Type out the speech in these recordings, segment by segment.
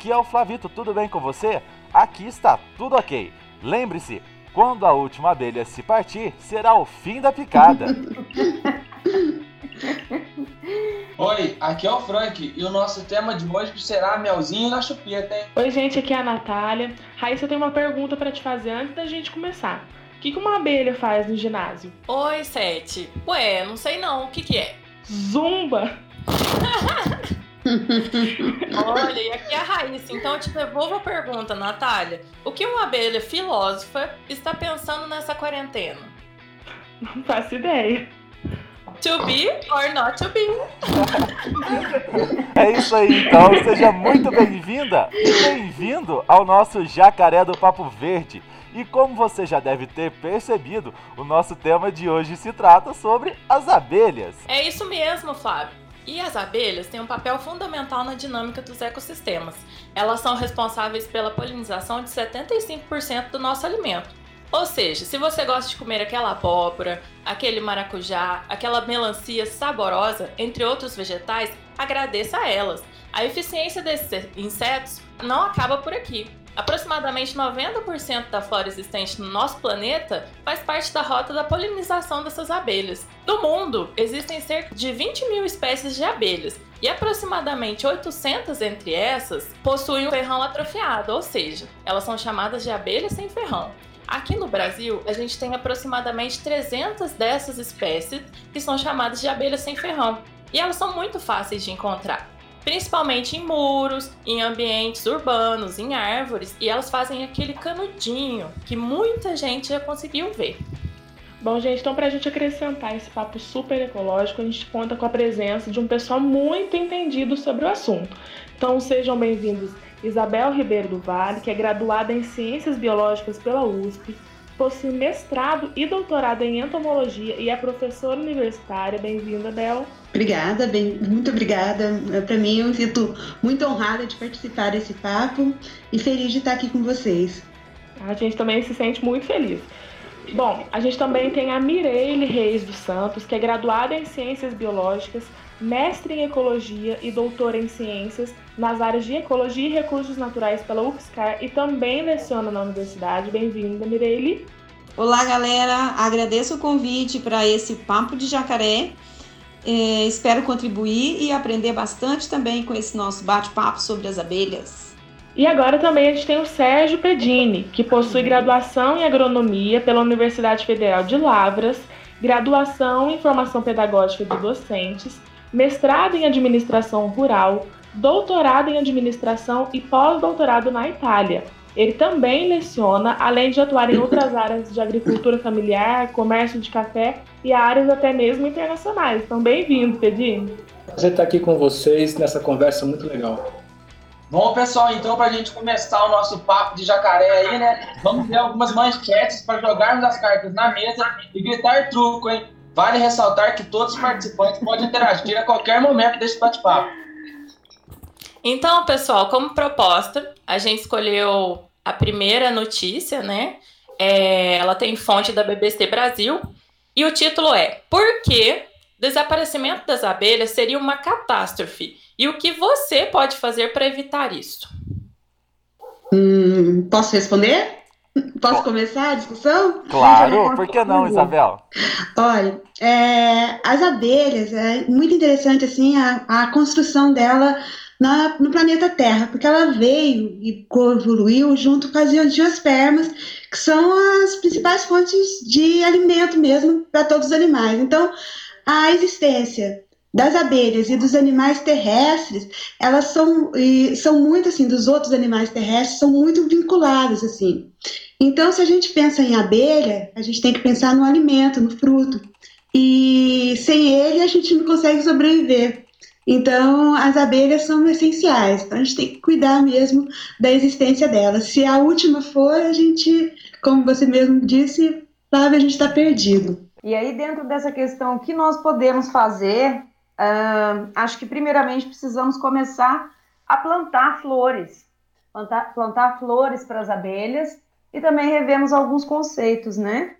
aqui é o Flavito, tudo bem com você? Aqui está tudo ok. Lembre-se, quando a última abelha se partir, será o fim da picada. Oi, aqui é o Frank e o nosso tema de hoje será melzinho na chupeta, hein? Oi, gente, aqui é a Natália. Raíssa, eu tenho uma pergunta para te fazer antes da gente começar. O que uma abelha faz no ginásio? Oi, Sete. Ué, não sei não. O que que é? Zumba! Olha, e aqui é a Raíssa. Então eu te devolvo a pergunta, Natália. O que uma abelha filósofa está pensando nessa quarentena? Não faço ideia. To be or not to be. É isso aí, então. Seja muito bem-vinda e bem-vindo ao nosso Jacaré do Papo Verde. E como você já deve ter percebido, o nosso tema de hoje se trata sobre as abelhas. É isso mesmo, Flávio. E as abelhas têm um papel fundamental na dinâmica dos ecossistemas. Elas são responsáveis pela polinização de 75% do nosso alimento. Ou seja, se você gosta de comer aquela abóbora, aquele maracujá, aquela melancia saborosa, entre outros vegetais, agradeça a elas. A eficiência desses insetos não acaba por aqui. Aproximadamente 90% da flora existente no nosso planeta faz parte da rota da polinização dessas abelhas. No mundo, existem cerca de 20 mil espécies de abelhas, e aproximadamente 800 entre essas possuem um ferrão atrofiado, ou seja, elas são chamadas de abelhas sem ferrão. Aqui no Brasil, a gente tem aproximadamente 300 dessas espécies que são chamadas de abelhas sem ferrão, e elas são muito fáceis de encontrar principalmente em muros, em ambientes urbanos, em árvores, e elas fazem aquele canudinho que muita gente já conseguiu ver. Bom, gente, então para a gente acrescentar esse papo super ecológico, a gente conta com a presença de um pessoal muito entendido sobre o assunto. Então sejam bem-vindos Isabel Ribeiro do Vale, que é graduada em Ciências Biológicas pela USP, possui mestrado e doutorado em entomologia e é professora universitária. Bem-vinda, Bel. Obrigada, bem, muito obrigada. Para mim, eu me sinto muito honrada de participar desse papo e feliz de estar aqui com vocês. A gente também se sente muito feliz. Bom, a gente também tem a Mireille Reis dos Santos, que é graduada em Ciências Biológicas, mestre em Ecologia e doutora em Ciências nas áreas de Ecologia e Recursos Naturais pela UFSCar e também leciona na universidade. Bem-vinda, Mireille. Olá, galera. Agradeço o convite para esse Papo de Jacaré. É, espero contribuir e aprender bastante também com esse nosso bate-papo sobre as abelhas. E agora também a gente tem o Sérgio Pedini, que possui graduação em agronomia pela Universidade Federal de Lavras, graduação em formação pedagógica de docentes, mestrado em administração rural, doutorado em administração e pós-doutorado na Itália. Ele também leciona, além de atuar em outras áreas de agricultura familiar, comércio de café e áreas até mesmo internacionais. Então, bem-vindo, Pedinho. Prazer estar aqui com vocês nessa conversa muito legal. Bom, pessoal, então, para a gente começar o nosso papo de jacaré aí, né? Vamos ver algumas manchetes para jogarmos as cartas na mesa e gritar truco, hein? Vale ressaltar que todos os participantes podem interagir a qualquer momento desse bate-papo. Então, pessoal, como proposta, a gente escolheu a primeira notícia, né? É, ela tem fonte da BBC Brasil e o título é Por que desaparecimento das abelhas seria uma catástrofe? E o que você pode fazer para evitar isso? Hum, posso responder? Posso começar a discussão? Claro, por que não, Isabel? Olha, é, as abelhas, é muito interessante assim a, a construção dela na, no planeta Terra, porque ela veio e evoluiu junto com as angiospermas, que são as principais fontes de alimento mesmo para todos os animais. Então, a existência das abelhas e dos animais terrestres, elas são, são muito assim, dos outros animais terrestres, são muito vinculadas assim. Então, se a gente pensa em abelha, a gente tem que pensar no alimento, no fruto. E sem ele a gente não consegue sobreviver. Então, as abelhas são essenciais. Então, a gente tem que cuidar mesmo da existência delas. Se a última for, a gente, como você mesmo disse, sabe, a gente está perdido. E aí, dentro dessa questão, o que nós podemos fazer? Uh, acho que, primeiramente, precisamos começar a plantar flores. Plantar, plantar flores para as abelhas e também revemos alguns conceitos, né?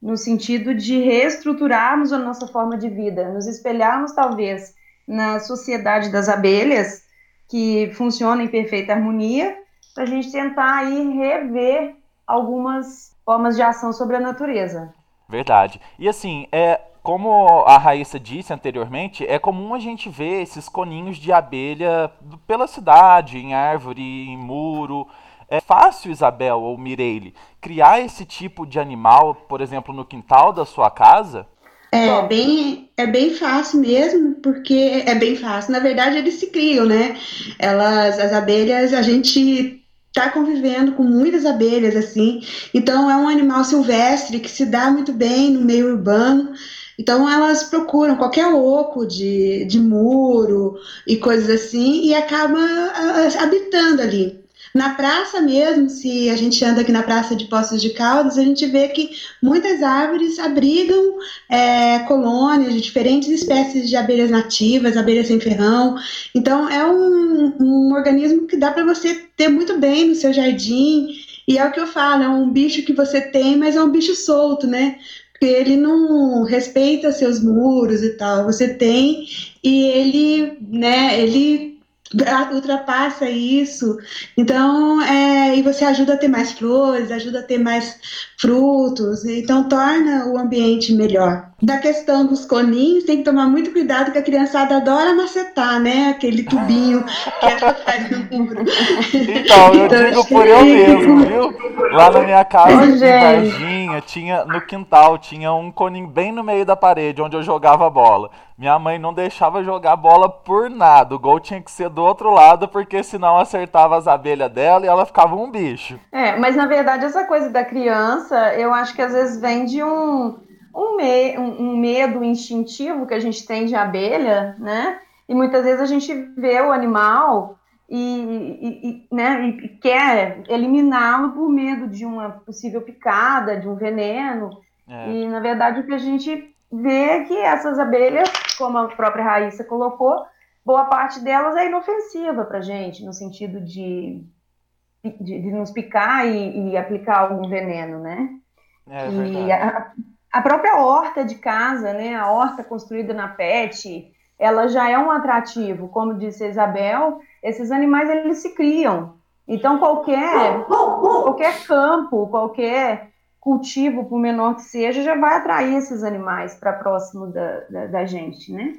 No sentido de reestruturarmos a nossa forma de vida, nos espelharmos, talvez, na sociedade das abelhas, que funcionam em perfeita harmonia, para a gente tentar aí rever algumas formas de ação sobre a natureza. Verdade. E assim, é, como a Raíssa disse anteriormente, é comum a gente ver esses coninhos de abelha pela cidade, em árvore, em muro. É fácil, Isabel ou Mireille, criar esse tipo de animal, por exemplo, no quintal da sua casa? É bem, é bem fácil mesmo, porque é bem fácil. Na verdade, eles se criam, né? Elas, as abelhas, a gente está convivendo com muitas abelhas assim. Então é um animal silvestre que se dá muito bem no meio urbano. Então elas procuram qualquer oco de, de muro e coisas assim e acabam uh, habitando ali. Na praça mesmo, se a gente anda aqui na Praça de Poços de Caldas, a gente vê que muitas árvores abrigam é, colônias de diferentes espécies de abelhas nativas, abelhas sem ferrão. Então, é um, um organismo que dá para você ter muito bem no seu jardim. E é o que eu falo, é um bicho que você tem, mas é um bicho solto, né? Ele não respeita seus muros e tal. Você tem e ele, né, ele ultrapassa isso. Então, é, e você ajuda a ter mais flores, ajuda a ter mais frutos, então torna o ambiente melhor. Da questão dos coninhos, tem que tomar muito cuidado que a criançada adora macetar, né? Aquele tubinho que é faz no muro. Então, eu então, digo por eu mesmo, viu? Lá na minha casa, em Varginha, tinha, no quintal, tinha um coninho bem no meio da parede, onde eu jogava bola. Minha mãe não deixava jogar bola por nada. O gol tinha que ser do outro lado, porque senão acertava as abelhas dela e ela ficava um bicho. É, mas na verdade essa coisa da criança, eu acho que às vezes vem de um, um, me, um, um medo instintivo que a gente tem de abelha, né? E muitas vezes a gente vê o animal e, e, e, né, e quer eliminá-lo por medo de uma possível picada, de um veneno. É. E na verdade o que a gente vê que essas abelhas, como a própria Raíssa colocou, boa parte delas é inofensiva para gente, no sentido de, de, de nos picar e, e, aplicar algum veneno, né? É, e a, a, própria horta de casa, né, a horta construída na PET, ela já é um atrativo, como disse a Isabel, esses animais eles se criam. Então qualquer qualquer campo, qualquer cultivo, por menor que seja, já vai atrair esses animais para próximo da, da, da, gente, né?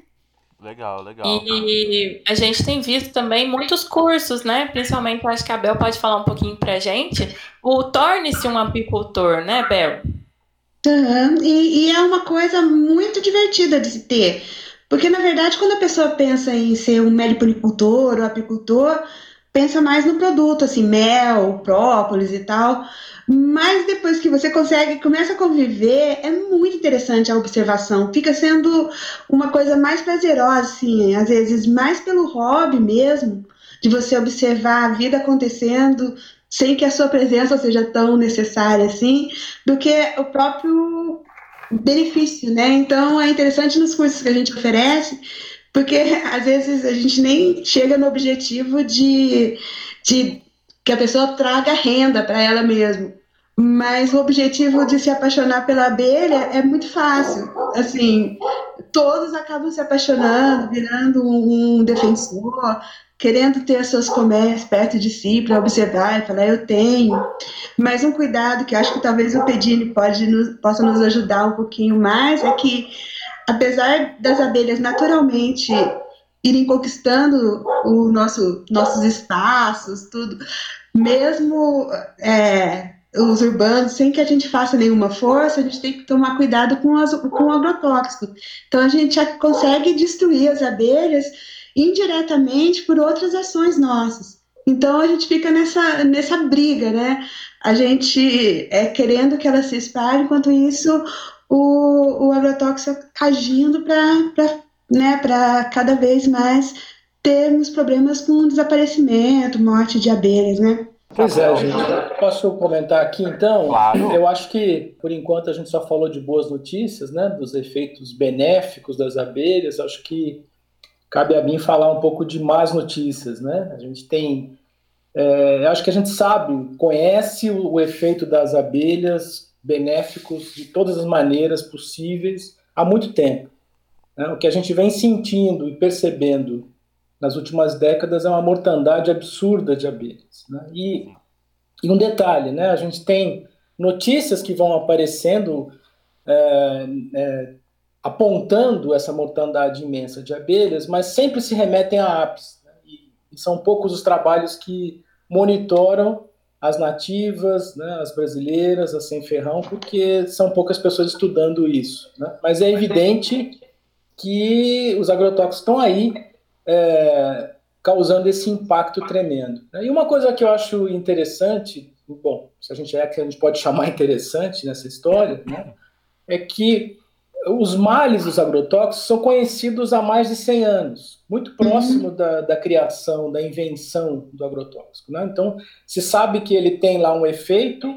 Legal, legal. E a gente tem visto também muitos cursos, né? Principalmente, acho que a Bel pode falar um pouquinho para a gente. O Torne-se um apicultor, né, Bel? Uhum. E, e é uma coisa muito divertida de se ter. Porque, na verdade, quando a pessoa pensa em ser um meliponicultor ou apicultor, pensa mais no produto, assim, mel, própolis e tal. Mas depois que você consegue, começa a conviver, é muito interessante a observação. Fica sendo uma coisa mais prazerosa, assim, às vezes mais pelo hobby mesmo, de você observar a vida acontecendo sem que a sua presença seja tão necessária assim, do que o próprio benefício, né? Então é interessante nos cursos que a gente oferece, porque às vezes a gente nem chega no objetivo de, de que a pessoa traga renda para ela mesma. Mas o objetivo de se apaixonar pela abelha é muito fácil. Assim, todos acabam se apaixonando, virando um defensor, querendo ter as suas colmeias perto de si para observar e falar, eu tenho. Mas um cuidado que acho que talvez o Pedini pode nos, possa nos ajudar um pouquinho mais é que, apesar das abelhas naturalmente irem conquistando o nosso, nossos espaços, tudo, mesmo é, os urbanos, sem que a gente faça nenhuma força, a gente tem que tomar cuidado com, as, com o agrotóxico. Então, a gente consegue destruir as abelhas indiretamente por outras ações nossas. Então, a gente fica nessa, nessa briga, né? A gente é querendo que ela se espalhe, enquanto isso, o, o agrotóxico agindo para né, cada vez mais termos problemas com desaparecimento, morte de abelhas, né? Pois é, gente. Posso comentar aqui então? Claro. Eu acho que, por enquanto, a gente só falou de boas notícias, né? Dos efeitos benéficos das abelhas. Acho que cabe a mim falar um pouco de más notícias, né? A gente tem. É, acho que a gente sabe, conhece o, o efeito das abelhas benéficos de todas as maneiras possíveis há muito tempo. Né? O que a gente vem sentindo e percebendo nas últimas décadas é uma mortandade absurda de abelhas. Né? E, e, um detalhe, né? a gente tem notícias que vão aparecendo é, é, apontando essa mortandade imensa de abelhas, mas sempre se remetem a apis. Né? E, e são poucos os trabalhos que monitoram as nativas, né, as brasileiras, as sem ferrão, porque são poucas pessoas estudando isso. Né? Mas é evidente que os agrotóxicos estão aí é, causando esse impacto tremendo. Né? E uma coisa que eu acho interessante, bom, se a gente é que a gente pode chamar interessante nessa história, né, é que os males dos agrotóxicos são conhecidos há mais de 100 anos, muito próximo uhum. da, da, criação, da invenção do agrotóxico. Né? Então, se sabe que ele tem lá um efeito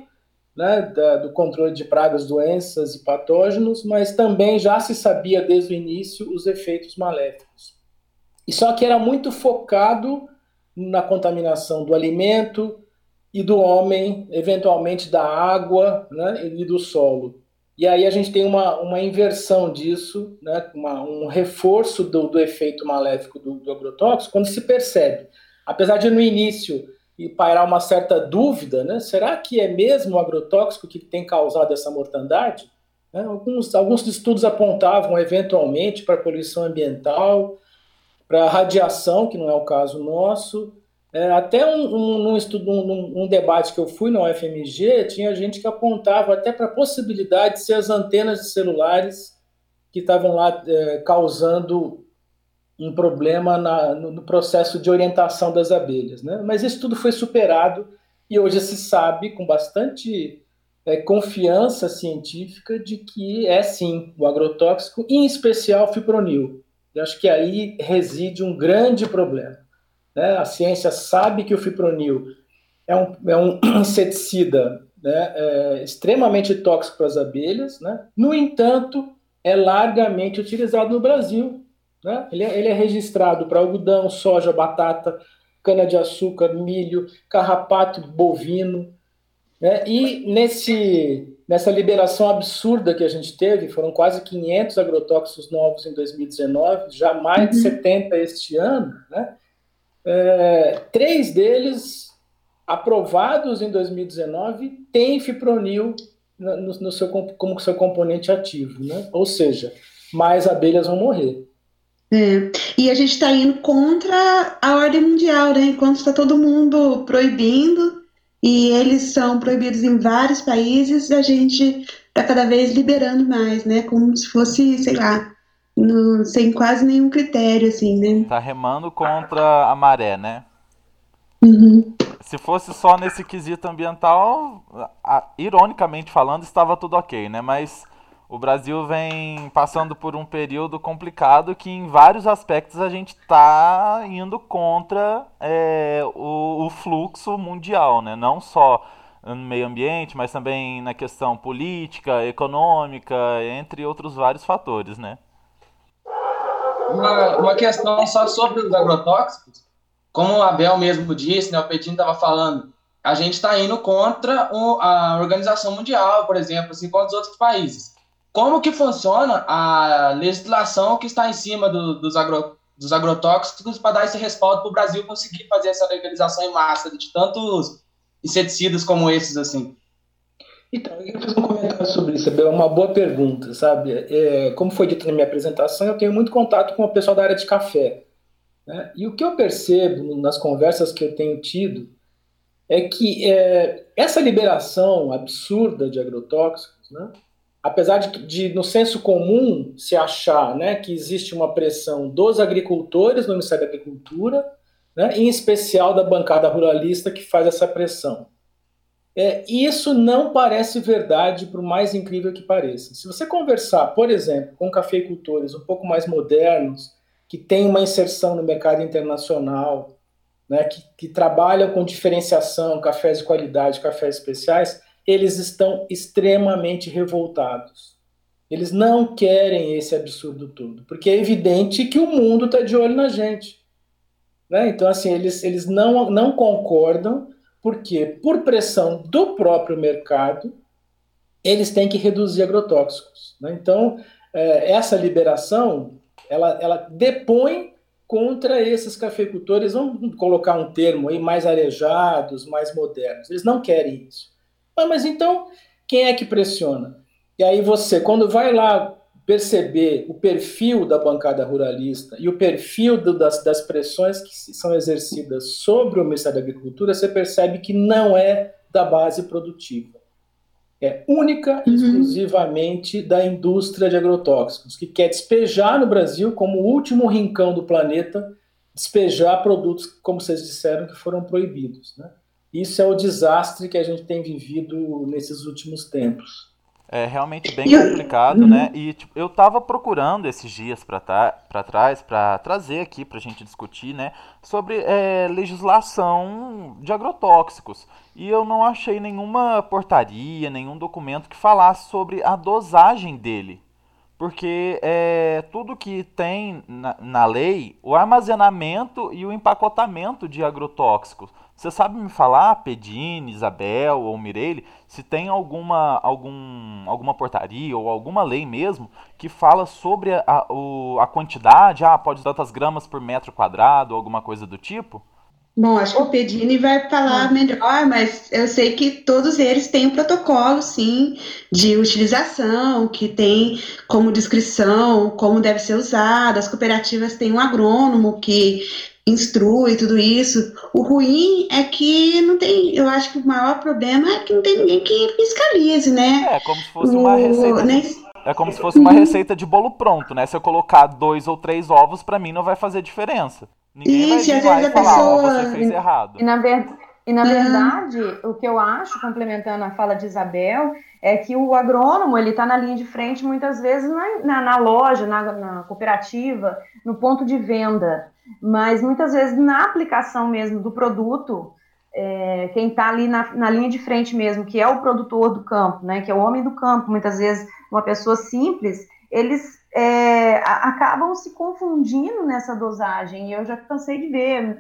né, da, do controle de pragas, doenças e patógenos, mas também já se sabia desde o início os efeitos maléficos. E só que era muito focado na contaminação do alimento e do homem, eventualmente da água né, e do solo. E aí a gente tem uma, uma inversão disso, né, uma, um reforço do, do efeito maléfico do, do agrotóxico, quando se percebe. Apesar de no início pairar uma certa dúvida, né, será que é mesmo o agrotóxico que tem causado essa mortandade? Né, alguns, alguns estudos apontavam eventualmente para poluição ambiental, para radiação, que não é o caso nosso, é, até um, um, um estudo, um, um, debate que eu fui na UFMG, tinha gente que apontava até para a possibilidade de ser as antenas de celulares que estavam lá é, causando um problema na, no, no, processo de orientação das abelhas. Né? Mas isso tudo foi superado e hoje se sabe com bastante é, confiança científica de que é sim o agrotóxico, em especial o fipronil. Eu acho que aí reside um grande problema. Né? A ciência sabe que o fipronil é um, é um inseticida né, é, extremamente tóxico para as abelhas. Né? No entanto, é largamente utilizado no Brasil. Né? Ele, é, ele é registrado para algodão, soja, batata, cana-de-açúcar, milho, carrapato bovino. Né? E nesse, nessa liberação absurda que a gente teve, foram quase 500 agrotóxicos novos em 2019, já mais de 70 uhum. este ano, né? É, três deles aprovados em 2019 têm fipronil no, no seu, como seu componente ativo, né? Ou seja, mais abelhas vão morrer. É. E a gente está indo contra a ordem mundial, né? Enquanto está todo mundo proibindo, e eles são proibidos em vários países, a gente está cada vez liberando mais, né? Como se fosse, sei lá, no, sem quase nenhum critério, assim, né? Tá remando contra a maré, né? Uhum. Se fosse só nesse quesito ambiental, ironicamente falando, estava tudo ok, né? Mas o Brasil vem passando por um período complicado que, em vários aspectos, a gente está indo contra é, o, o fluxo mundial, né? Não só no meio ambiente, mas também na questão política, econômica, entre outros vários fatores, né? Uma, uma questão só sobre os agrotóxicos. Como o Abel mesmo disse, né, o Pedinho estava falando, a gente está indo contra o, a Organização Mundial, por exemplo, assim, contra os outros países. Como que funciona a legislação que está em cima do, dos, agro, dos agrotóxicos para dar esse respaldo para o Brasil conseguir fazer essa legalização em massa de tantos inseticidas como esses, assim? Então, eu fazer um comentário sobre isso, é uma boa pergunta, sabe? É, como foi dito na minha apresentação, eu tenho muito contato com o pessoal da área de café. Né? E o que eu percebo nas conversas que eu tenho tido é que é, essa liberação absurda de agrotóxicos, né? apesar de, de, no senso comum, se achar né, que existe uma pressão dos agricultores no Ministério da Agricultura, né, em especial da bancada ruralista que faz essa pressão. É, isso não parece verdade, por mais incrível que pareça. Se você conversar, por exemplo, com cafeicultores um pouco mais modernos, que têm uma inserção no mercado internacional, né, que, que trabalham com diferenciação, cafés de qualidade, cafés especiais, eles estão extremamente revoltados. Eles não querem esse absurdo todo, porque é evidente que o mundo está de olho na gente. Né? Então, assim, eles, eles não, não concordam porque, por pressão do próprio mercado, eles têm que reduzir agrotóxicos. Né? Então, é, essa liberação, ela, ela depõe contra esses cafeicultores, vamos colocar um termo aí, mais arejados, mais modernos. Eles não querem isso. Ah, mas então, quem é que pressiona? E aí você, quando vai lá perceber o perfil da bancada ruralista e o perfil do, das, das pressões que são exercidas sobre o Ministério da Agricultura, você percebe que não é da base produtiva. É única e uhum. exclusivamente da indústria de agrotóxicos, que quer despejar no Brasil, como o último rincão do planeta, despejar produtos, como vocês disseram, que foram proibidos. Né? Isso é o desastre que a gente tem vivido nesses últimos tempos. É realmente bem complicado, né? E tipo, eu tava procurando esses dias para trás para trazer aqui para a gente discutir, né, sobre é, legislação de agrotóxicos. E eu não achei nenhuma portaria, nenhum documento que falasse sobre a dosagem dele. Porque é, tudo que tem na, na lei, o armazenamento e o empacotamento de agrotóxicos você sabe me falar, Pedine, Isabel ou Mireille, se tem alguma, algum, alguma portaria ou alguma lei mesmo que fala sobre a, o, a quantidade, ah, pode tantas gramas por metro quadrado ou alguma coisa do tipo? Bom, acho que o Pedini vai falar melhor, mas eu sei que todos eles têm um protocolo, sim, de utilização, que tem como descrição como deve ser usado. As cooperativas têm um agrônomo que instrui tudo isso. O ruim é que não tem, eu acho que o maior problema é que não tem ninguém que fiscalize, né? É, como se fosse uma receita. De, é como se fosse uma receita de bolo pronto, né? Se eu colocar dois ou três ovos, para mim não vai fazer diferença. Ninguém isso, vai, às vezes a falar, pessoa... Oh, você fez errado. E na, ver... e na verdade, o que eu acho, complementando a fala de Isabel, é que o agrônomo ele está na linha de frente muitas vezes na, na, na loja, na, na cooperativa, no ponto de venda mas muitas vezes na aplicação mesmo do produto, é, quem está ali na, linha de frente mesmo, que é o produtor do campo, né, que é o homem do campo, muitas vezes uma pessoa simples, eles é, acabam se confundindo nessa dosagem. E eu já cansei de ver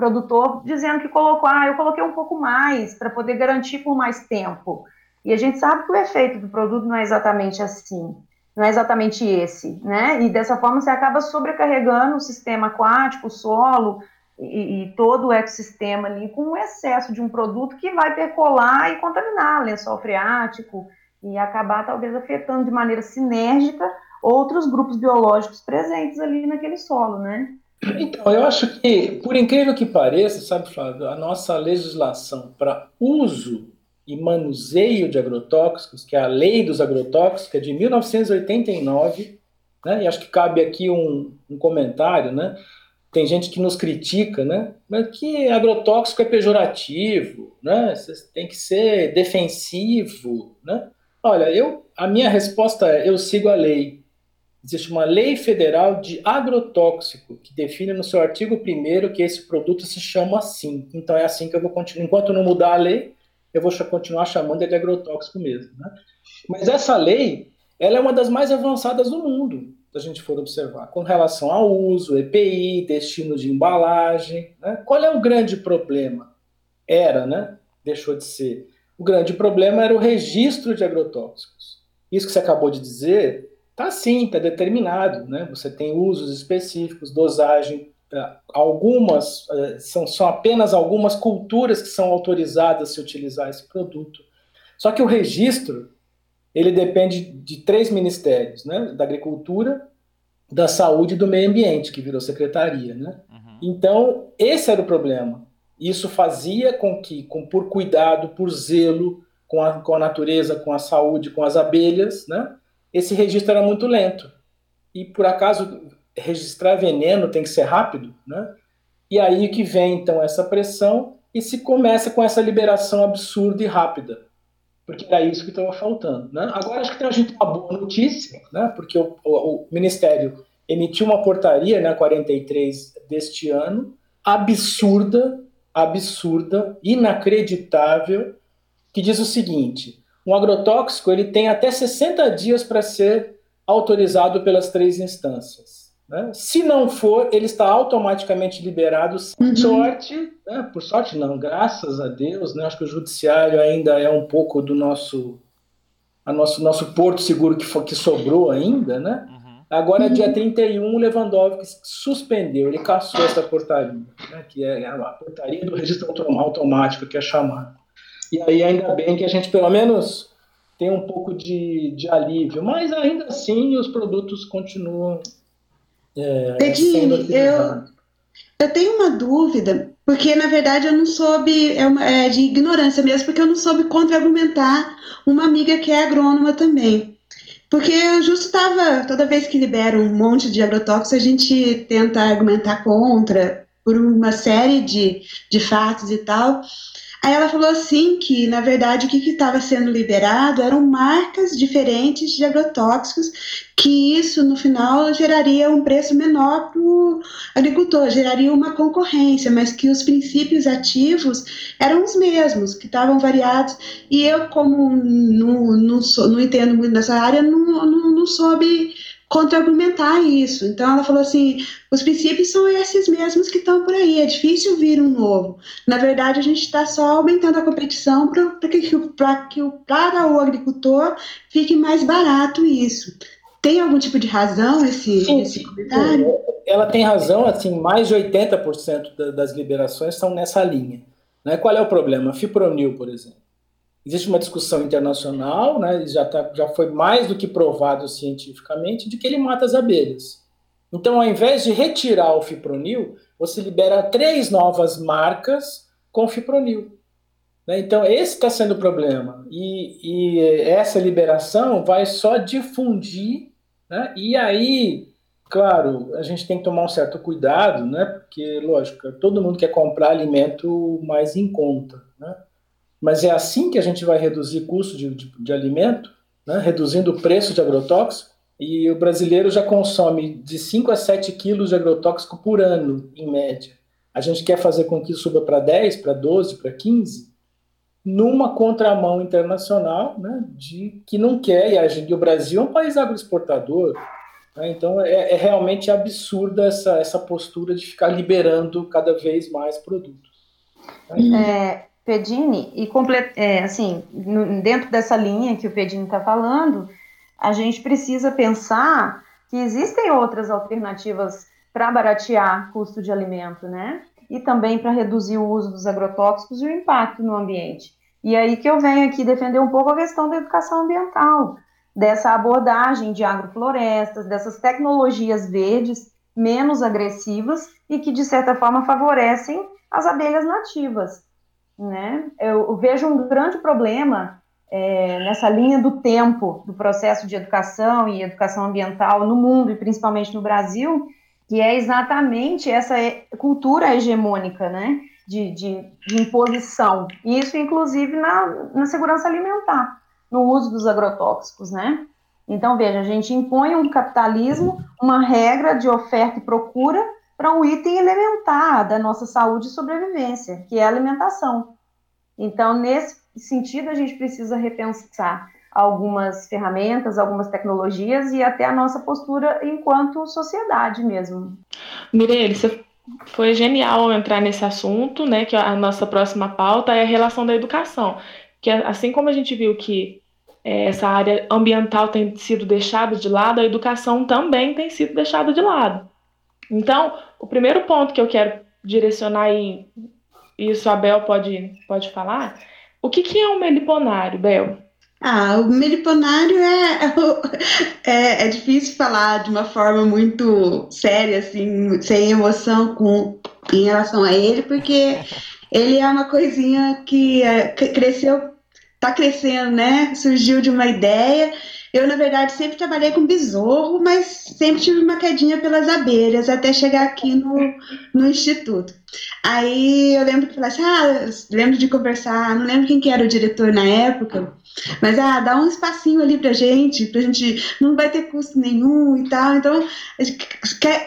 produtor dizendo que colocou, ah, eu coloquei um pouco mais para poder garantir por mais tempo. E a gente sabe que o efeito do produto não é exatamente assim não é exatamente esse, né? E dessa forma você acaba sobrecarregando o sistema aquático, o solo e, e todo o ecossistema ali com o excesso de um produto que vai percolar e contaminar lençol freático e acabar talvez afetando de maneira sinérgica outros grupos biológicos presentes ali naquele solo, né? Então, eu acho que, por incrível que pareça, sabe, Flávio, a nossa legislação para uso e manuseio de agrotóxicos, que é a Lei dos Agrotóxicos, que é de 1989, né? E acho que cabe aqui um, um comentário, né? Tem gente que nos critica, né? Mas que agrotóxico é pejorativo, né? Você tem que ser defensivo, né? Olha, eu, a minha resposta é: eu sigo a lei. Existe uma lei federal de agrotóxico que define no seu artigo 1 que esse produto se chama assim. Então é assim que eu vou continuar. Enquanto não mudar a lei, eu vou continuar chamando ele de agrotóxico mesmo. Né? Mas essa lei, ela é uma das mais avançadas do mundo, se a gente for observar, com relação ao uso, EPI, destino de embalagem. Né? Qual é o grande problema? Era, né? Deixou de ser. O grande problema era o registro de agrotóxicos. Isso que você acabou de dizer, está sim, está determinado. Né? Você tem usos específicos, dosagem é, algumas, é, são, são apenas algumas culturas que são autorizadas a se utilizar esse produto. Só que o registro, ele depende de três ministérios, né? Da agricultura, da saúde e do meio ambiente, que virou secretaria, né? Uhum. Então, esse era o problema. Isso fazia com que, com, por cuidado, por zelo com a, com a natureza, com a saúde, com as abelhas, né? Esse registro era muito lento. E, por acaso, registrar veneno tem que ser rápido, né? E aí que vem então essa pressão e se começa com essa liberação absurda e rápida, porque era isso que estava faltando, né? Agora acho que a gente tem uma boa notícia, né? Porque o, o, o Ministério emitiu uma portaria, né, 43 deste ano, absurda, absurda, inacreditável, que diz o seguinte: um agrotóxico ele tem até 60 dias para ser autorizado pelas três instâncias. Né? Se não for, ele está automaticamente liberado. Uhum. Sorte, né? por sorte não, graças a Deus, né? acho que o judiciário ainda é um pouco do nosso, a nosso, nosso porto seguro que, que sobrou ainda, né? Uhum. Agora, uhum. dia 31, o Lewandowski suspendeu, ele cassou essa portaria, né, que é a portaria do registro automático, que é chamado. E aí, ainda bem que a gente, pelo menos, tem um pouco de, de alívio, mas ainda assim os produtos continuam é, Pedine, eu, eu tenho uma dúvida, porque na verdade eu não soube, é, uma, é de ignorância mesmo, porque eu não soube contra-argumentar uma amiga que é agrônoma também. Porque eu justo estava, toda vez que libera um monte de agrotóxicos, a gente tenta argumentar contra, por uma série de, de fatos e tal. Aí ela falou assim que, na verdade, o que estava sendo liberado eram marcas diferentes de agrotóxicos, que isso, no final, geraria um preço menor para o agricultor, geraria uma concorrência, mas que os princípios ativos eram os mesmos, que estavam variados. E eu, como não, não, sou, não entendo muito dessa área, não, não, não soube contra-argumentar isso. Então ela falou assim: os princípios são esses mesmos que estão por aí, é difícil vir um novo. Na verdade, a gente está só aumentando a competição para que, que o, para o agricultor fique mais barato isso. Tem algum tipo de razão esse, sim, esse comentário? Ela tem razão, assim, mais de 80% das liberações são nessa linha. Né? Qual é o problema? Fipronil, por exemplo existe uma discussão internacional, né, já, tá, já foi mais do que provado cientificamente, de que ele mata as abelhas. Então, ao invés de retirar o fipronil, você libera três novas marcas com fipronil. Né? Então, esse está sendo o problema. E, e, essa liberação vai só difundir, né? e aí, claro, a gente tem que tomar um certo cuidado, né? porque, lógico, todo mundo quer comprar alimento mais em conta. Né? Mas é assim que a gente vai reduzir custo de, de, de alimento, né? reduzindo o preço de agrotóxico. E o brasileiro já consome de 5 a 7 quilos de agrotóxico por ano, em média. A gente quer fazer com que isso suba para 10, para 12, para 15, numa contramão internacional, né, de que não quer, e, a gente, e o Brasil é um país agroexportador, né, então é, é, realmente absurda essa, essa postura de ficar liberando cada vez mais produtos. É, Pedini, e é, assim, no, dentro dessa linha que o Pedini está falando, a gente precisa pensar que existem outras alternativas para baratear custo de alimento, né? E também para reduzir o uso dos agrotóxicos e o impacto no ambiente. E aí que eu venho aqui defender um pouco a questão da educação ambiental, dessa abordagem de agroflorestas, dessas tecnologias verdes menos agressivas e que, de certa forma, favorecem as abelhas nativas né? Eu, vejo um grande problema é, nessa linha do tempo do processo de educação e educação ambiental no mundo e principalmente no Brasil, que é exatamente essa cultura hegemônica, né? De, de, de imposição. Isso, inclusive, na, na segurança alimentar, no uso dos agrotóxicos, né? Então, veja, a gente impõe um capitalismo, uma regra de oferta e procura para um item elementar da nossa saúde e sobrevivência, que é a alimentação. Então, nesse sentido, a gente precisa repensar algumas ferramentas, algumas tecnologias e até a nossa postura enquanto sociedade mesmo. Mirelle, você foi genial entrar nesse assunto, né? Que a nossa próxima pauta é a relação da educação. Que assim como a gente viu que é, essa área ambiental tem sido deixada de lado, a educação também tem sido deixada de lado. Então, o primeiro ponto que eu quero direcionar aí, isso a Bel pode, pode falar, o que, que é um meliponário, Bel? Ah, o meliponário é, é, é, difícil falar de uma forma muito séria, assim, sem emoção com, em relação a ele, porque ele é uma coisinha que é, cresceu, está crescendo, né? Surgiu de uma ideia eu, na verdade, sempre trabalhei com besouro, mas sempre tive uma quedinha pelas abelhas até chegar aqui no, no instituto. Aí eu lembro que falei assim, ah, lembro de conversar, não lembro quem que era o diretor na época, mas ah, dá um espacinho ali pra gente, pra gente, não vai ter custo nenhum e tal. Então, a gente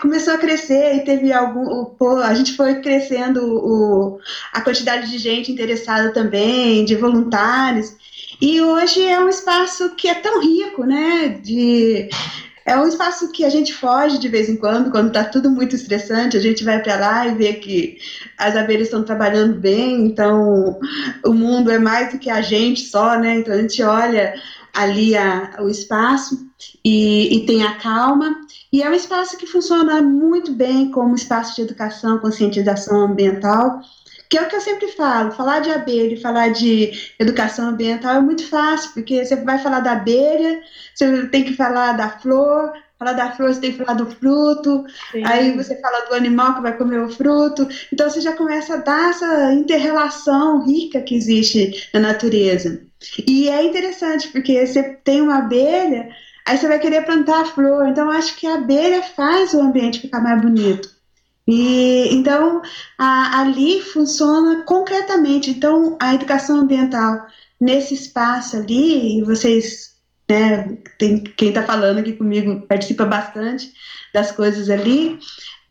começou a crescer e teve algum, a gente foi crescendo o, a quantidade de gente interessada também, de voluntários. E hoje é um espaço que é tão rico, né? De, é um espaço que a gente foge de vez em quando, quando está tudo muito estressante, a gente vai para lá e vê que as abelhas estão trabalhando bem, então o mundo é mais do que a gente só, né? Então a gente olha ali a, o espaço. e, e tem a calma. E é um espaço que funciona muito bem como espaço de educação, conscientização ambiental, que é o que eu sempre falo. Falar de abelha e falar de educação ambiental é muito fácil, porque você vai falar da abelha, você tem que falar da flor, falar da flor, você tem que falar do fruto, Sim. aí você fala do animal que vai comer o fruto. Então você já começa a dar essa interrelação rica que existe na natureza. E é interessante, porque você tem uma abelha, aí você vai querer plantar a flor. Então, acho que a abelha faz o ambiente ficar mais bonito. E então a, ali funciona concretamente. Então, a educação ambiental nesse espaço ali, vocês, né, tem, quem está falando aqui comigo participa bastante das coisas ali,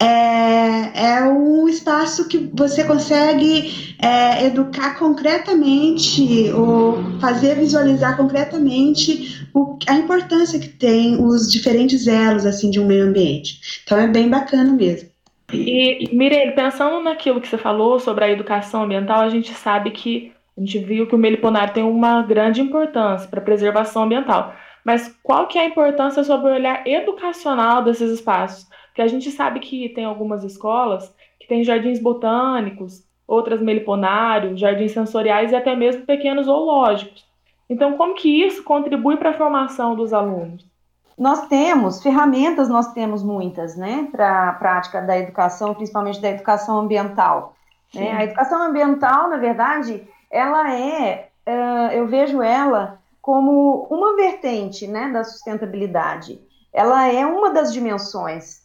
é, é um espaço que você consegue é, educar concretamente ou fazer visualizar concretamente o, a importância que tem os diferentes elos assim de um meio ambiente. Então é bem bacana mesmo. E, Mirelle, pensando naquilo que você falou sobre a educação ambiental, a gente sabe que a gente viu que o meliponário tem uma grande importância para a preservação ambiental. Mas qual que é a importância sobre o olhar educacional desses espaços? Porque a gente sabe que tem algumas escolas que têm jardins botânicos, outras meliponários, jardins sensoriais e até mesmo pequenos zoológicos. Então, como que isso contribui para a formação dos alunos? Nós temos ferramentas, nós temos muitas, né, para a prática da educação, principalmente da educação ambiental. Né? A educação ambiental, na verdade, ela é, uh, eu vejo ela como uma vertente, né, da sustentabilidade. Ela é uma das dimensões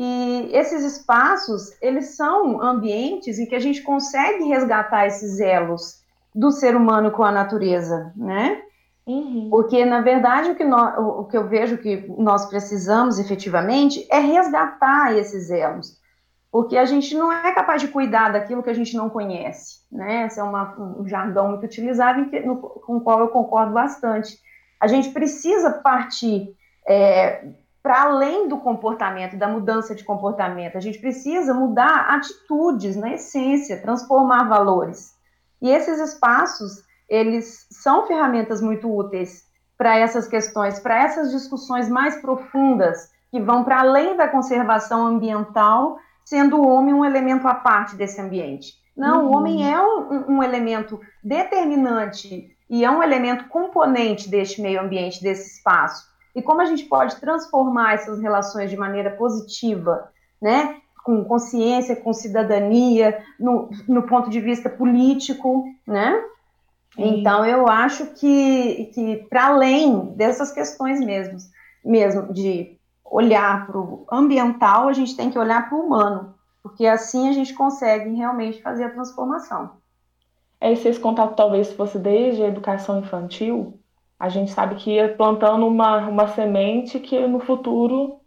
e esses espaços, eles são ambientes em que a gente consegue resgatar esses elos do ser humano com a natureza, né? Uhum. Porque, na verdade, o que, o que eu vejo que nós precisamos efetivamente é resgatar esses elos. Porque a gente não é capaz de cuidar daquilo que a gente não conhece, né? Esse é uma, um jargão muito utilizado que, no, com o qual eu concordo bastante. A gente precisa partir é, para além do comportamento, da mudança de comportamento. A gente precisa mudar atitudes, na essência, transformar valores. E esses espaços, eles são ferramentas muito úteis para essas questões, para essas discussões mais profundas, que vão para além da conservação ambiental, sendo o homem um elemento à parte desse ambiente. Não, uhum. o homem é um, um elemento determinante e é um elemento componente deste meio ambiente, desse espaço e como a gente pode transformar essas relações de maneira positiva, né? Com consciência, com cidadania, no, no ponto de vista político, né? Então, eu acho que, que para além dessas questões mesmo, mesmo de olhar para o ambiental, a gente tem que olhar para o humano, porque assim a gente consegue realmente fazer a transformação. É, esse contato talvez fosse desde a educação infantil, a gente sabe que ia plantando uma, uma semente que no futuro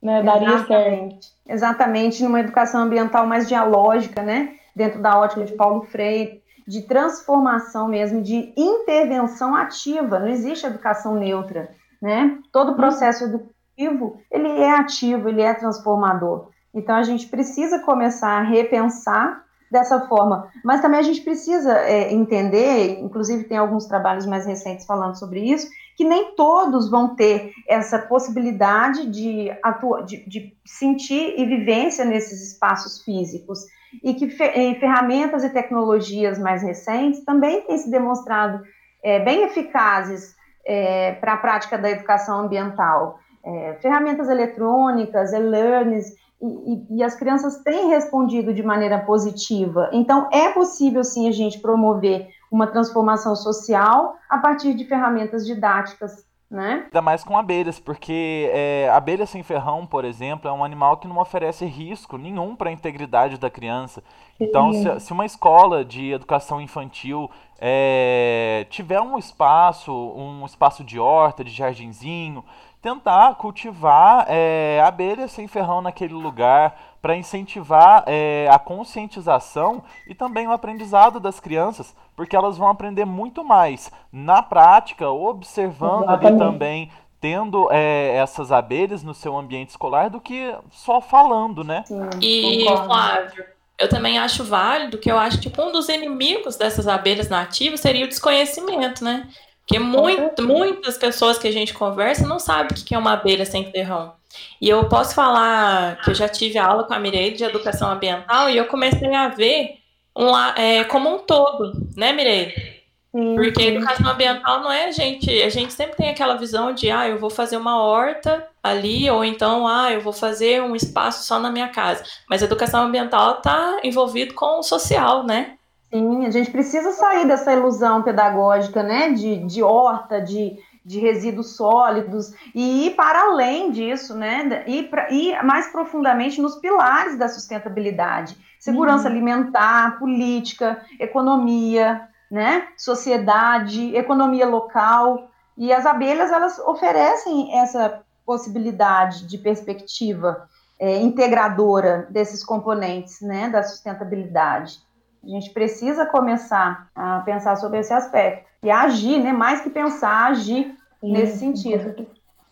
né, daria Exatamente. certo. Exatamente, numa educação ambiental mais dialógica, né? Dentro da ótica de Paulo Freire, de transformação mesmo, de intervenção ativa. Não existe educação neutra, né? Todo uhum. processo educativo, ele é ativo, ele é transformador. Então, a gente precisa começar a repensar dessa forma. Mas também a gente precisa é, entender, inclusive tem alguns trabalhos mais recentes falando sobre isso, que nem todos vão ter essa possibilidade de, atuar, de, de sentir e vivência nesses espaços físicos. E que ferramentas e tecnologias mais recentes também têm se demonstrado é, bem eficazes é, para a prática da educação ambiental. É, ferramentas eletrônicas, e-learnings, e, e, as crianças têm respondido de maneira positiva. Então, é possível sim a gente promover uma transformação social a partir de ferramentas didáticas. Né? Ainda mais com abelhas, porque é, abelha sem ferrão, por exemplo, é um animal que não oferece risco nenhum para a integridade da criança. Então, se, se, uma escola de educação infantil é, tiver um espaço, um espaço de horta, de jardinzinho, tentar cultivar é, abelhas sem ferrão naquele lugar para incentivar é, a conscientização e também o aprendizado das crianças, porque elas vão aprender muito mais na prática, observando Exatamente. ali também, tendo é, essas abelhas no seu ambiente escolar, do que só falando, né? Sim, e, Flávio, eu também acho válido que eu acho que um dos inimigos dessas abelhas nativas seria o desconhecimento, né? Porque muito, muitas pessoas que a gente conversa não sabem o que é uma abelha sem terrão. E eu posso falar que eu já tive aula com a Mireille de educação ambiental e eu comecei a ver um, é, como um todo, né, Mireille? Porque educação ambiental não é a gente. A gente sempre tem aquela visão de, ah, eu vou fazer uma horta ali, ou então, ah, eu vou fazer um espaço só na minha casa. Mas a educação ambiental está envolvido com o social, né? Sim, a gente precisa sair dessa ilusão pedagógica, né? De, de horta, de, de resíduos sólidos e ir para além disso, né? Ir, pra, ir mais profundamente nos pilares da sustentabilidade: segurança uhum. alimentar, política, economia, né? Sociedade, economia local. E as abelhas elas oferecem essa possibilidade de perspectiva é, integradora desses componentes, né? Da sustentabilidade. A gente precisa começar a pensar sobre esse aspecto e agir, né? Mais que pensar, agir Sim, nesse sentido.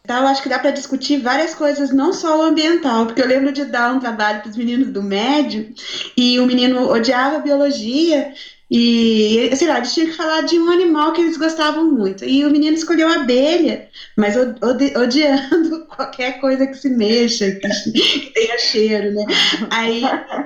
Então, eu acho que dá para discutir várias coisas, não só o ambiental, porque eu lembro de dar um trabalho para os meninos do médio e o menino odiava biologia e, sei lá, eles tinham que falar de um animal que eles gostavam muito. E o menino escolheu a abelha, mas odi odiando qualquer coisa que se mexa, que, que tenha cheiro, né? Aí,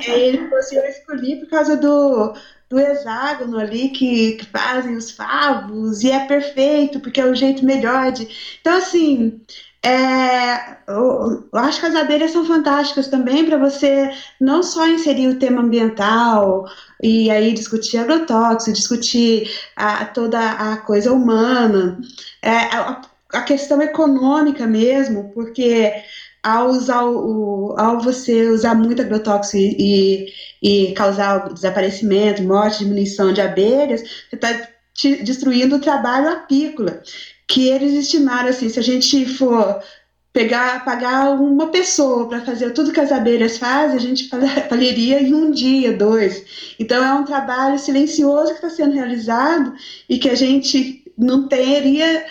aí ele falou assim: eu escolhi por causa do, do hexágono ali que, que, fazem os favos, e é perfeito, porque é o jeito melhor de. Então, assim. É, eu, eu acho que as abelhas são fantásticas também para você não só inserir o tema ambiental, e aí discutir agrotóxico, discutir a, toda a coisa humana, é, a, a, questão econômica mesmo, porque ao usar o, ao você usar muito agrotóxico e, e causar desaparecimento, morte, diminuição de abelhas, você está destruindo o trabalho apícola, que eles estimaram assim, se a gente for pegar, pagar uma pessoa para fazer tudo que as abelhas fazem, a gente faleria em um dia, dois. Então é um trabalho silencioso que está sendo realizado e que a gente não teria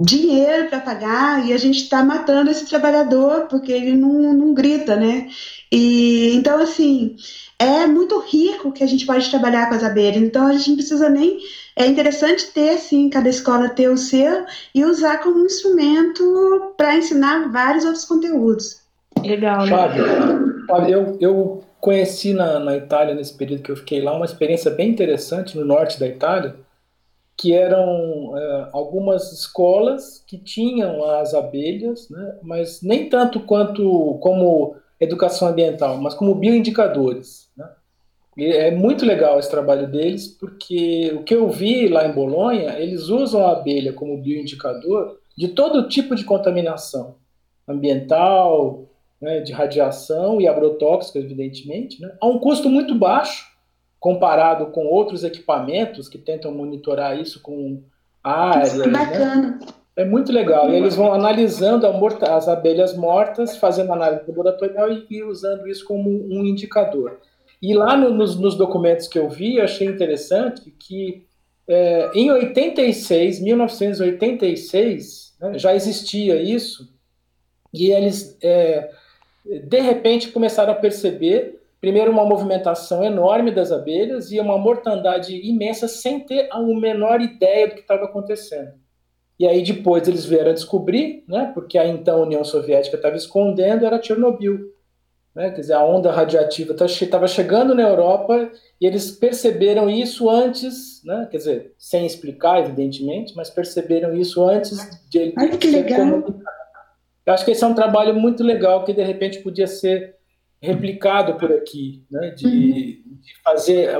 dinheiro para pagar e a gente está matando esse trabalhador porque ele não, não grita, né? E então assim é muito rico que a gente pode trabalhar com as abelhas. Então a gente não precisa nem é interessante ter, sim, cada escola ter o seu e usar como um instrumento para ensinar vários outros conteúdos. Legal, né? Fábio, eu, eu conheci na, na Itália, nesse período que eu fiquei lá, uma experiência bem interessante no norte da Itália, que eram é, algumas escolas que tinham as abelhas, né, mas nem tanto quanto como educação ambiental, mas como bioindicadores. E é muito legal esse trabalho deles, porque o que eu vi lá em Bolonha, eles usam a abelha como bioindicador de todo tipo de contaminação ambiental, né, de radiação e agrotóxica, evidentemente, né, a um custo muito baixo comparado com outros equipamentos que tentam monitorar isso com áreas. Né? Bacana. Né? É muito legal. E eles vão analisando as abelhas mortas, fazendo análise laboratorial e, e usando isso como um indicador. E lá no, nos, nos, documentos que eu vi, eu achei interessante que é, em 86, 1986, né, já existia isso, e eles, é, de repente, começaram a perceber, primeiro, uma movimentação enorme das abelhas e uma mortandade imensa, sem ter a menor ideia do que estava acontecendo. E aí depois eles vieram descobrir, né, porque a então União Soviética estava escondendo, era Chernobyl. Né? Quer dizer, a onda radiativa estava tá chegando na Europa e eles perceberam isso antes, né? quer dizer, sem explicar, evidentemente, mas perceberam isso antes de ele Ai, que legal. Eu acho que esse é um trabalho muito legal que de repente podia ser replicado por aqui, né? de, uhum. de fazer,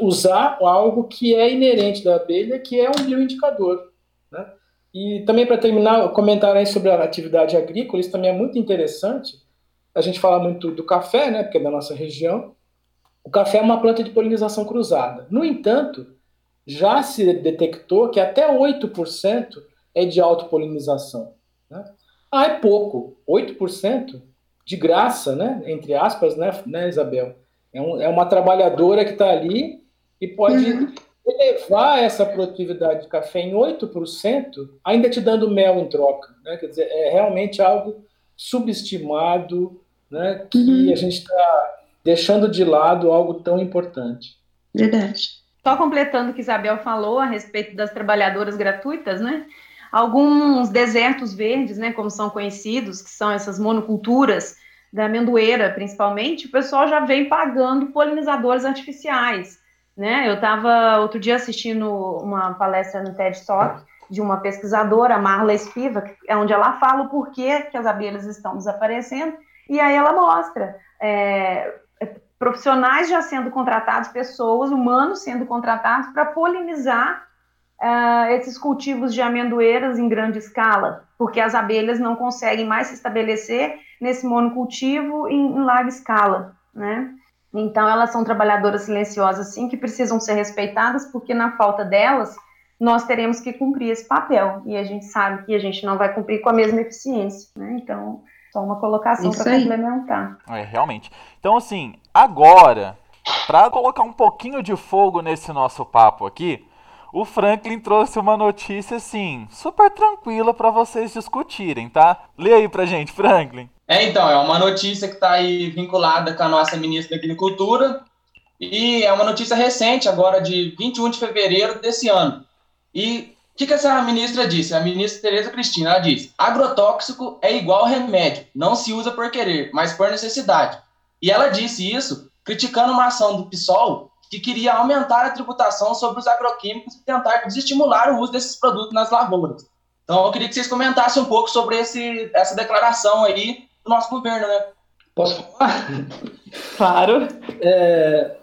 usar algo que é inerente da abelha, que é um bioindicador. Né? E também para terminar, comentar aí sobre a atividade agrícola, isso também é muito interessante, a gente fala muito do café, né, porque é da nossa região. O café é uma planta de polinização cruzada. No entanto, já se detectou que até 8% é de autopolinização. Né? Ah, é pouco. 8% de graça, né? entre aspas, né, né Isabel? É, um, é uma trabalhadora que está ali e pode uhum. elevar essa produtividade de café em 8%, ainda te dando mel em troca. Né? Quer dizer, é realmente algo subestimado, né, que uhum. a gente está deixando de lado algo tão importante. Verdade. Só completando o que Isabel falou a respeito das trabalhadoras gratuitas, né? Alguns desertos verdes, né, como são conhecidos, que são essas monoculturas da amendoeira, principalmente, o pessoal já vem pagando polinizadores artificiais, né? Eu estava outro dia assistindo uma palestra no TED Talk de uma pesquisadora, Marla Espiva, é onde ela fala o porquê que as abelhas estão desaparecendo, e aí ela mostra é, profissionais já sendo contratados, pessoas, humanos sendo contratados para polinizar uh, esses cultivos de amendoeiras em grande escala, porque as abelhas não conseguem mais se estabelecer nesse monocultivo em, em larga escala, né? Então, elas são trabalhadoras silenciosas, sim, que precisam ser respeitadas, porque na falta delas, nós teremos que cumprir esse papel. E a gente sabe que a gente não vai cumprir com a mesma eficiência, né? Então, só uma colocação para complementar. É, realmente. Então, assim, agora, para colocar um pouquinho de fogo nesse nosso papo aqui, o Franklin trouxe uma notícia, assim, super tranquila para vocês discutirem, tá? Lê aí pra gente, Franklin. É, então, é uma notícia que está aí vinculada com a nossa ministra da Agricultura, e é uma notícia recente, agora de 21 de fevereiro desse ano. E o que, que essa ministra disse? A ministra Tereza Cristina, ela disse: agrotóxico é igual remédio, não se usa por querer, mas por necessidade. E ela disse isso criticando uma ação do PSOL que queria aumentar a tributação sobre os agroquímicos e tentar desestimular o uso desses produtos nas lavouras. Então, eu queria que vocês comentassem um pouco sobre esse, essa declaração aí do nosso governo, né? Posso falar? Claro. É,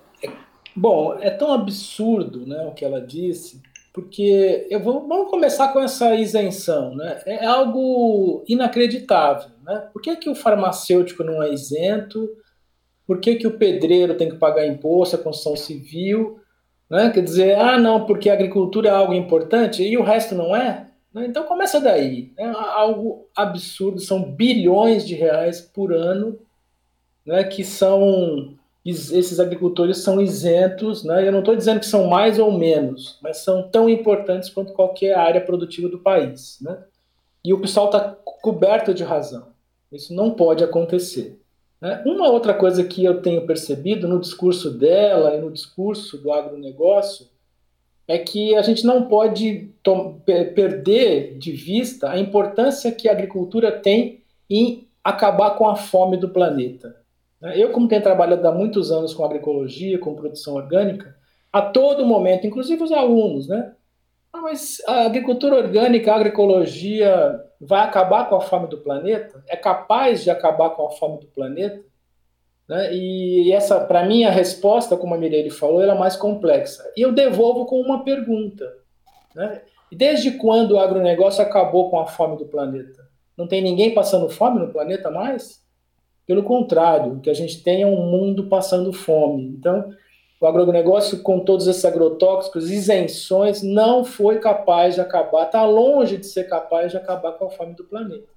bom, é tão absurdo né, o que ela disse porque eu vou, vamos começar com essa isenção, né? É algo inacreditável, né? Por que, que o farmacêutico não é isento? Por que, que o pedreiro tem que pagar imposto, a construção civil? Né? Quer dizer, ah, não, porque a agricultura é algo importante e o resto não é? Né? Então começa daí. É algo absurdo, são bilhões de reais por ano né, que são esses agricultores são isentos, né? eu não estou dizendo que são mais ou menos, mas são tão importantes quanto qualquer área produtiva do país. Né? E o pessoal está coberto de razão. Isso não pode acontecer. Né? Uma outra coisa que eu tenho percebido no discurso dela e no discurso do agronegócio é que a gente não pode perder de vista a importância que a agricultura tem em acabar com a fome do planeta. Né? Eu, como tenho trabalhado há muitos anos com agroecologia, com produção orgânica, a todo momento, inclusive os alunos, né? Ah, mas a agricultura orgânica, a agroecologia vai acabar com a fome do planeta? É capaz de acabar com a fome do planeta? Né? E essa, para mim, a resposta, como a Mirelle falou, era mais complexa. E eu devolvo com uma pergunta. Né? Desde quando o agronegócio acabou com a fome do planeta? Não tem ninguém passando fome no planeta mais? Pelo contrário, o que a gente tem é um mundo passando fome. Então, o agronegócio, com todos esses agrotóxicos, isenções, não foi capaz de acabar, está longe de ser capaz de acabar com a fome do planeta.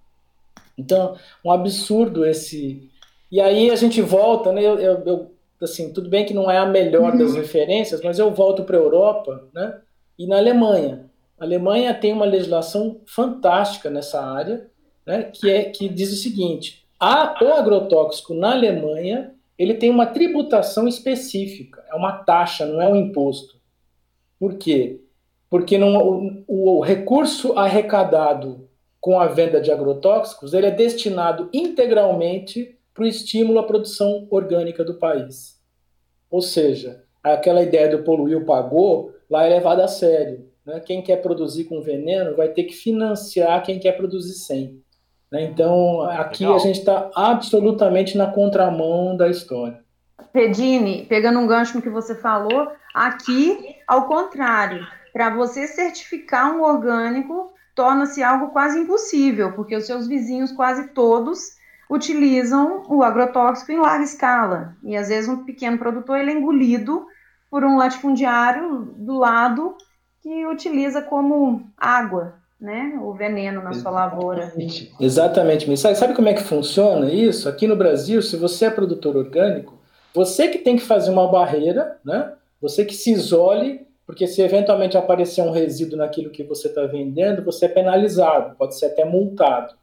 Então, um absurdo esse. E aí a gente volta, né? Eu, eu, eu assim, tudo bem que não é a melhor uhum. das referências, mas eu volto para a Europa, né? E na Alemanha. A Alemanha tem uma legislação fantástica nessa área, né? Que é que diz o seguinte: a, o agrotóxico na Alemanha ele tem uma tributação específica, é uma taxa, não é um imposto. Por quê? Porque não, o, o recurso arrecadado com a venda de agrotóxicos ele é destinado integralmente para o estímulo à produção orgânica do país. Ou seja, aquela ideia do poluiu pagou lá é levada a sério. Né? Quem quer produzir com veneno vai ter que financiar quem quer produzir sem. Né? Então, aqui Legal. a gente está absolutamente na contramão da história. Pedine, pegando um gancho no que você falou, aqui, ao contrário, para você certificar um orgânico, torna-se algo quase impossível, porque os seus vizinhos quase todos utilizam o agrotóxico em larga escala. E às vezes um pequeno produtor ele é engolido por um latifundiário do lado que utiliza como água né, o veneno na sua lavoura. Exatamente. Sabe, sabe como é que funciona isso? Aqui no Brasil, se você é produtor orgânico, você que tem que fazer uma barreira, né? Você que se isole, porque se eventualmente aparecer um resíduo naquilo que você está vendendo, você é penalizado, pode ser até multado.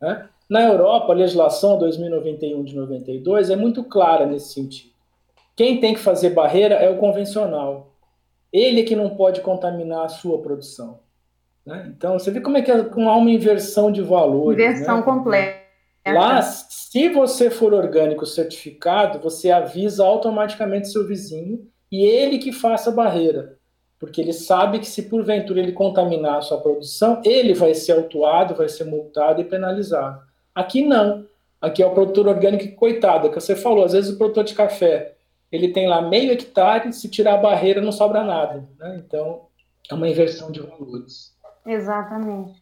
Né? Na Europa, a legislação 2091 de 92 é muito clara nesse sentido. Quem tem que fazer barreira é o convencional. ele é que não pode contaminar a sua produção. Né? Então, você vê como é que há uma inversão de valores. Inversão né? completa. Lá, se você for orgânico certificado, você avisa automaticamente seu vizinho e ele que faça a barreira. Porque ele sabe que se porventura ele contaminar a sua produção, ele vai ser autuado, vai ser multado e penalizado. Aqui não. Aqui é o produtor orgânico, coitado, é que você falou, às vezes o produtor de café, ele tem lá meio hectare, se tirar a barreira não sobra nada. Né? Então, é uma inversão de valores. Exatamente.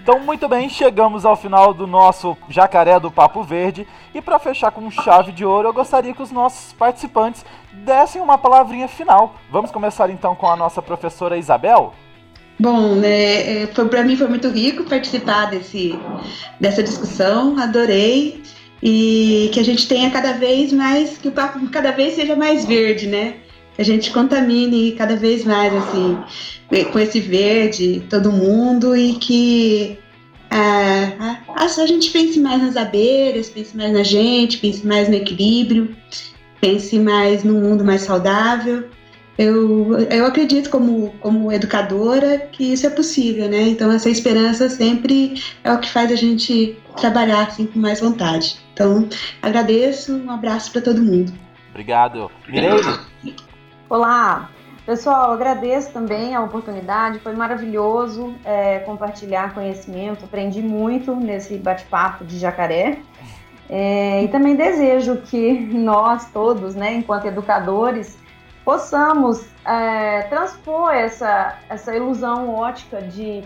Então, muito bem, chegamos ao final do nosso Jacaré do Papo Verde. E para fechar com chave de ouro, eu gostaria que os nossos participantes dessem uma palavrinha final. Vamos começar então com a nossa professora Isabel? Bom, né, para mim foi muito rico participar desse, dessa discussão, adorei. E que a gente tenha cada vez mais, que o papo cada vez seja mais verde, né? Que a gente contamine cada vez mais, assim, com esse verde, todo mundo, e que a, a, a gente pense mais nas abelhas, pense mais na gente, pense mais no equilíbrio, pense mais num mundo mais saudável. Eu, eu acredito como, como educadora que isso é possível, né? Então essa esperança sempre é o que faz a gente trabalhar assim com mais vontade. Então agradeço, um abraço para todo mundo. Obrigado. Mireille? Olá, Pessoal, agradeço também a oportunidade, foi maravilhoso é, compartilhar conhecimento, aprendi muito nesse bate-papo de jacaré. É, e também desejo que nós todos, né, enquanto educadores, possamos é, transpor essa, essa ilusão ótica de,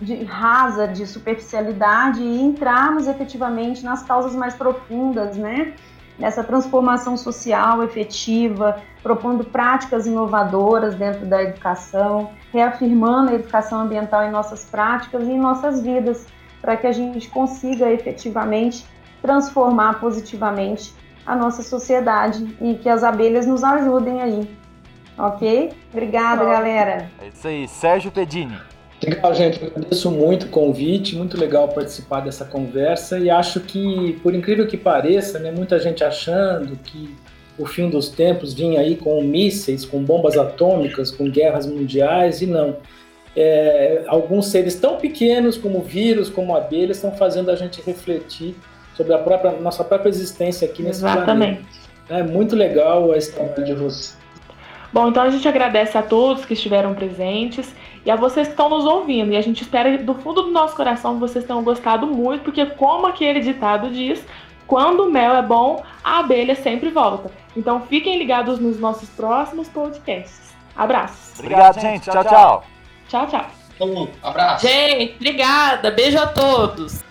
de rasa, de superficialidade e entrarmos efetivamente nas causas mais profundas, né? Nessa transformação social efetiva, propondo práticas inovadoras dentro da educação, reafirmando a educação ambiental em nossas práticas e em nossas vidas, para que a gente consiga efetivamente transformar positivamente a nossa sociedade e que as abelhas nos ajudem aí. Ok? Obrigada, galera. É isso aí, Sérgio Pedini. Legal, gente. Agradeço muito o convite, muito legal participar dessa conversa e acho que, por incrível que pareça, né, muita gente achando que o fim dos tempos vinha aí com mísseis, com bombas atômicas, com guerras mundiais, e não. É, alguns seres tão pequenos como vírus, como abelhas, estão fazendo a gente refletir sobre a própria, nossa própria existência aqui nesse Exatamente. planeta. É muito legal a história de você. Bom, então a gente agradece a todos que estiveram presentes e a vocês que estão nos ouvindo. E a gente espera do fundo do nosso coração que vocês tenham gostado muito, porque como aquele ditado diz, quando o mel é bom, a abelha sempre volta. Então fiquem ligados nos nossos próximos podcasts. Abraços. Obrigado, gente. Tchau, tchau. Tchau, tchau. Um abraço. Gente, obrigada. Beijo a todos.